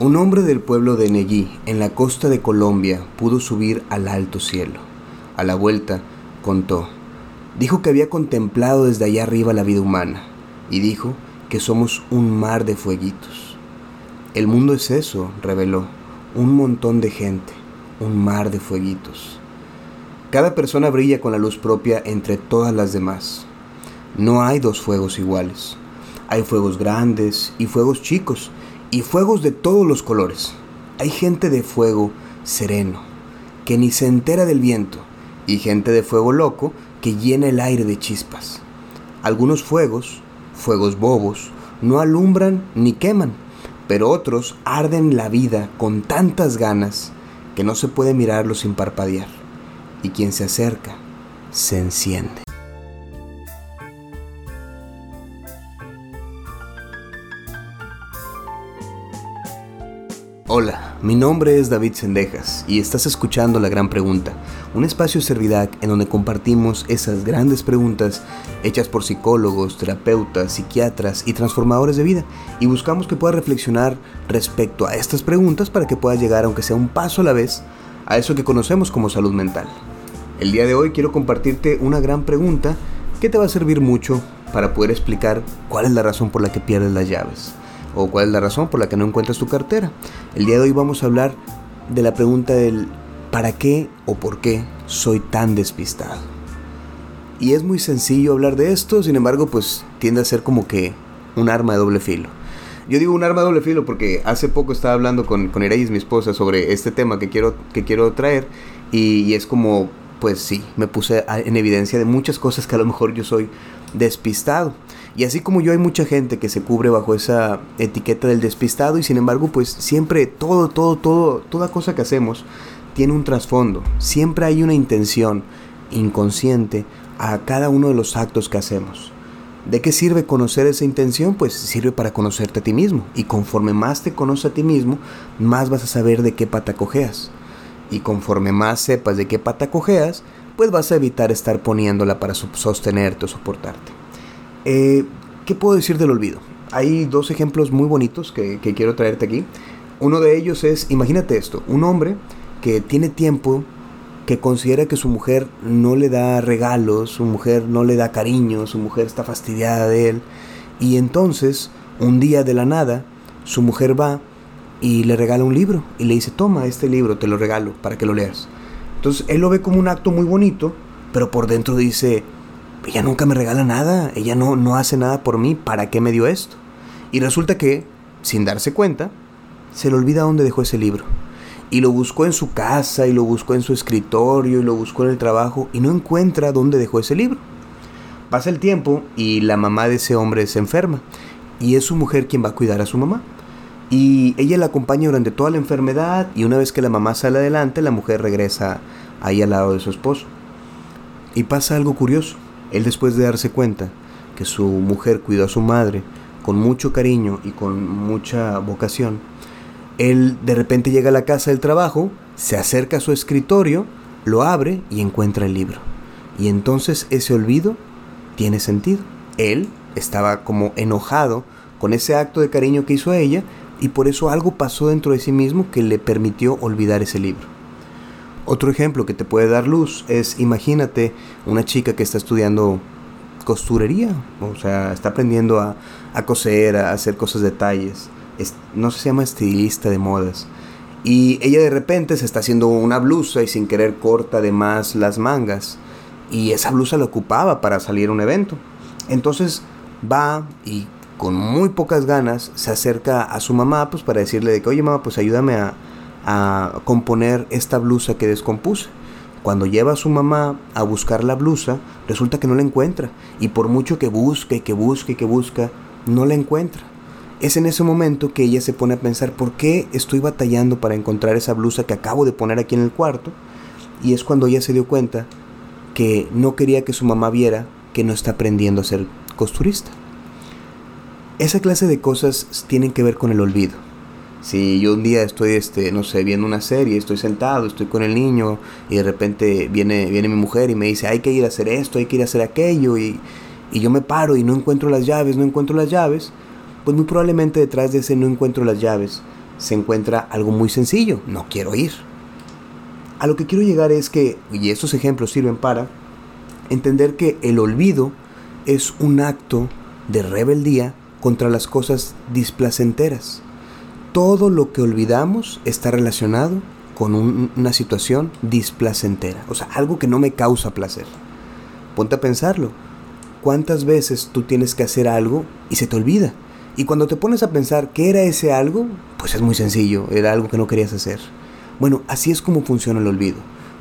Un hombre del pueblo de Neguí, en la costa de Colombia, pudo subir al alto cielo. A la vuelta, contó. Dijo que había contemplado desde allá arriba la vida humana y dijo que somos un mar de fueguitos. El mundo es eso, reveló, un montón de gente, un mar de fueguitos. Cada persona brilla con la luz propia entre todas las demás. No hay dos fuegos iguales. Hay fuegos grandes y fuegos chicos y fuegos de todos los colores. Hay gente de fuego sereno, que ni se entera del viento, y gente de fuego loco que llena el aire de chispas. Algunos fuegos, fuegos bobos, no alumbran ni queman, pero otros arden la vida con tantas ganas que no se puede mirarlo sin parpadear, y quien se acerca se enciende. Hola, mi nombre es David Sendejas y estás escuchando La Gran Pregunta, un espacio Servidac en donde compartimos esas grandes preguntas hechas por psicólogos, terapeutas, psiquiatras y transformadores de vida y buscamos que puedas reflexionar respecto a estas preguntas para que puedas llegar, aunque sea un paso a la vez, a eso que conocemos como salud mental. El día de hoy quiero compartirte una gran pregunta que te va a servir mucho para poder explicar cuál es la razón por la que pierdes las llaves o cuál es la razón por la que no encuentras tu cartera. El día de hoy vamos a hablar de la pregunta del ¿para qué o por qué soy tan despistado? Y es muy sencillo hablar de esto, sin embargo, pues tiende a ser como que un arma de doble filo. Yo digo un arma de doble filo porque hace poco estaba hablando con, con mi esposa, sobre este tema que quiero, que quiero traer y es como, pues sí, me puse en evidencia de muchas cosas que a lo mejor yo soy despistado. Y así como yo hay mucha gente que se cubre bajo esa etiqueta del despistado y sin embargo pues siempre todo, todo, todo, toda cosa que hacemos tiene un trasfondo. Siempre hay una intención inconsciente a cada uno de los actos que hacemos. ¿De qué sirve conocer esa intención? Pues sirve para conocerte a ti mismo. Y conforme más te conoces a ti mismo, más vas a saber de qué pata cojeas. Y conforme más sepas de qué pata cojeas, pues vas a evitar estar poniéndola para sostenerte o soportarte. Eh, ¿Qué puedo decir del olvido? Hay dos ejemplos muy bonitos que, que quiero traerte aquí. Uno de ellos es, imagínate esto, un hombre que tiene tiempo, que considera que su mujer no le da regalos, su mujer no le da cariño, su mujer está fastidiada de él, y entonces, un día de la nada, su mujer va y le regala un libro y le dice, toma este libro, te lo regalo para que lo leas. Entonces él lo ve como un acto muy bonito, pero por dentro dice, ella nunca me regala nada, ella no, no hace nada por mí, ¿para qué me dio esto? Y resulta que, sin darse cuenta, se le olvida dónde dejó ese libro. Y lo buscó en su casa, y lo buscó en su escritorio, y lo buscó en el trabajo, y no encuentra dónde dejó ese libro. Pasa el tiempo y la mamá de ese hombre se enferma, y es su mujer quien va a cuidar a su mamá. Y ella la acompaña durante toda la enfermedad, y una vez que la mamá sale adelante, la mujer regresa ahí al lado de su esposo. Y pasa algo curioso. Él después de darse cuenta que su mujer cuidó a su madre con mucho cariño y con mucha vocación, él de repente llega a la casa del trabajo, se acerca a su escritorio, lo abre y encuentra el libro. Y entonces ese olvido tiene sentido. Él estaba como enojado con ese acto de cariño que hizo a ella y por eso algo pasó dentro de sí mismo que le permitió olvidar ese libro. Otro ejemplo que te puede dar luz es, imagínate una chica que está estudiando costurería, o sea, está aprendiendo a, coser, a hacer cosas de detalles, no se llama estilista de modas. Y ella de repente se está haciendo una blusa y sin querer corta de más las mangas. Y esa blusa la ocupaba para salir a un evento. Entonces va y con muy pocas ganas se acerca a su mamá pues para decirle de que, oye mamá, pues ayúdame a, a componer esta blusa que descompuse. Cuando lleva a su mamá a buscar la blusa, resulta que no la encuentra. Y por mucho que busque, que busque, que busca, no la encuentra. Es en ese momento que ella se pone a pensar, ¿por qué estoy batallando para encontrar esa blusa que acabo de poner aquí en el cuarto? Y es cuando ella se dio cuenta que no quería que su mamá viera que no está aprendiendo a ser costurista. Esa clase de cosas tienen que ver con el olvido. Si yo un día estoy, este, no sé, viendo una serie, estoy sentado, estoy con el niño y de repente viene, viene mi mujer y me dice, hay que ir a hacer esto, hay que ir a hacer aquello y, y yo me paro y no encuentro las llaves, no encuentro las llaves, pues muy probablemente detrás de ese no encuentro las llaves se encuentra algo muy sencillo, no quiero ir. A lo que quiero llegar es que, y estos ejemplos sirven para entender que el olvido es un acto de rebeldía contra las cosas displacenteras. Todo lo que olvidamos está relacionado con una situación displacentera, o sea, algo que no me causa placer. Ponte a pensarlo. ¿Cuántas veces tú tienes que hacer algo y se te olvida? Y cuando te pones a pensar qué era ese algo, pues es muy sencillo, era algo que no querías hacer. Bueno, así es como funciona el olvido.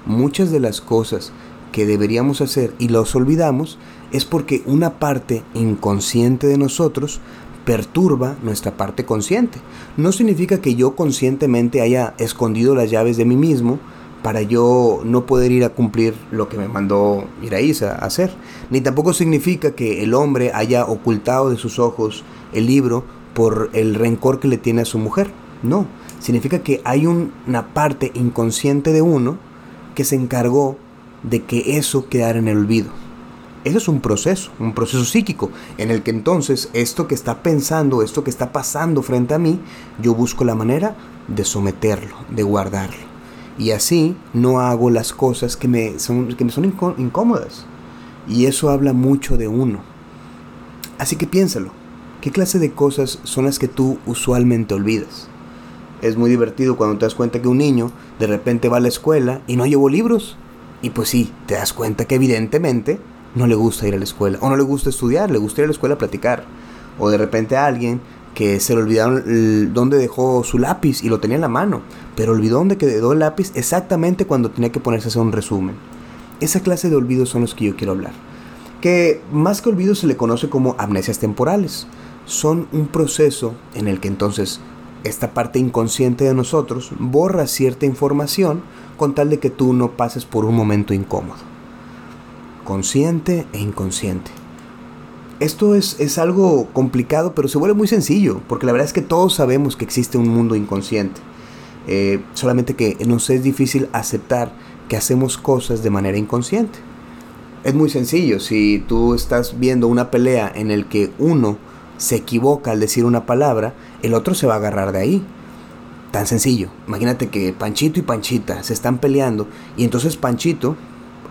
Muchas de las cosas que deberíamos hacer y los olvidamos es porque una parte inconsciente de nosotros perturba nuestra parte consciente. No significa que yo conscientemente haya escondido las llaves de mí mismo para yo no poder ir a cumplir lo que me mandó Iraísa a hacer. Ni tampoco significa que el hombre haya ocultado de sus ojos el libro por el rencor que le tiene a su mujer. No, significa que hay una parte inconsciente de uno que se encargó de que eso quedara en el olvido. Eso es un proceso, un proceso psíquico, en el que entonces esto que está pensando, esto que está pasando frente a mí, yo busco la manera de someterlo, de guardarlo. Y así no hago las cosas que me son, que me son incómodas. Y eso habla mucho de uno. Así que piénsalo. ¿Qué clase de cosas son las que tú usualmente olvidas? Es muy divertido cuando te das cuenta que un niño de repente va a la escuela y no llevó libros. Y pues sí, te das cuenta que evidentemente no le gusta ir a la escuela. O no le gusta estudiar, le gusta ir a la escuela a platicar. O de repente a alguien que se le olvidaron dónde dejó su lápiz y lo tenía en la mano, pero olvidó dónde quedó el lápiz exactamente cuando tenía que ponerse a hacer un resumen. Esa clase de olvidos son los que yo quiero hablar. Que más que olvidos se le conoce como amnesias temporales. Son un proceso en el que entonces esta parte inconsciente de nosotros borra cierta información con tal de que tú no pases por un momento incómodo. Consciente e inconsciente esto es, algo complicado, pero se vuelve muy sencillo, porque la verdad es que todos sabemos que existe un mundo inconsciente. Eh, solamente que nos es difícil aceptar que hacemos cosas de manera inconsciente. Es muy sencillo, si tú estás viendo una pelea en el que uno se equivoca al decir una palabra, el otro se va a agarrar de ahí. Tan sencillo. Imagínate que Panchito y Panchita se están peleando y entonces Panchito,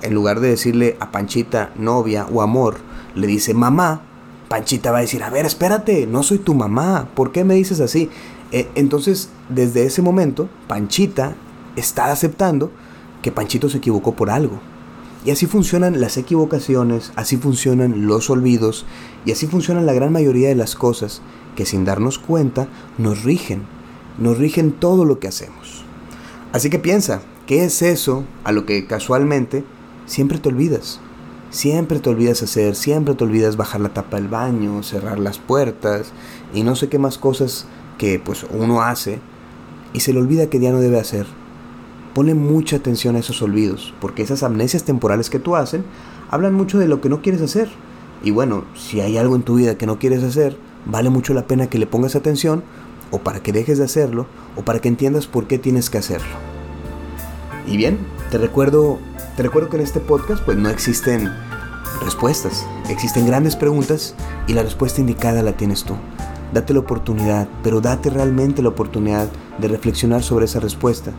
en lugar de decirle a Panchita novia o amor, le dice mamá, Panchita va a decir, a ver, espérate, no soy tu mamá, ¿por qué me dices así? Eh, entonces, desde ese momento, Panchita está aceptando que Panchito se equivocó por algo. Y así funcionan las equivocaciones, así funcionan los olvidos y así funcionan la gran mayoría de las cosas que sin darnos cuenta nos rigen, nos rigen todo lo que hacemos. Así que piensa, ¿qué es eso a lo que casualmente siempre te olvidas? Siempre te olvidas hacer, siempre te olvidas bajar la tapa del baño, cerrar las puertas y no sé qué más cosas que pues uno hace y se le olvida que ya no debe hacer. Ponle mucha atención a esos olvidos, porque esas amnesias temporales que tú hacen hablan mucho de lo que no quieres hacer. Y bueno, si hay algo en tu vida que no quieres hacer, vale mucho la pena que le pongas atención o para que dejes de hacerlo o para que entiendas por qué tienes que hacerlo. Y bien, te recuerdo te recuerdo que en este podcast pues no existen respuestas, existen grandes preguntas y la respuesta indicada la tienes tú. Date la oportunidad, pero date realmente la oportunidad de reflexionar sobre esa respuesta.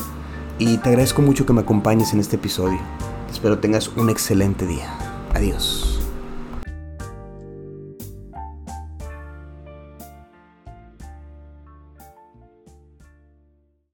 Y te agradezco mucho que me acompañes en este episodio. Espero tengas un excelente día. Adiós.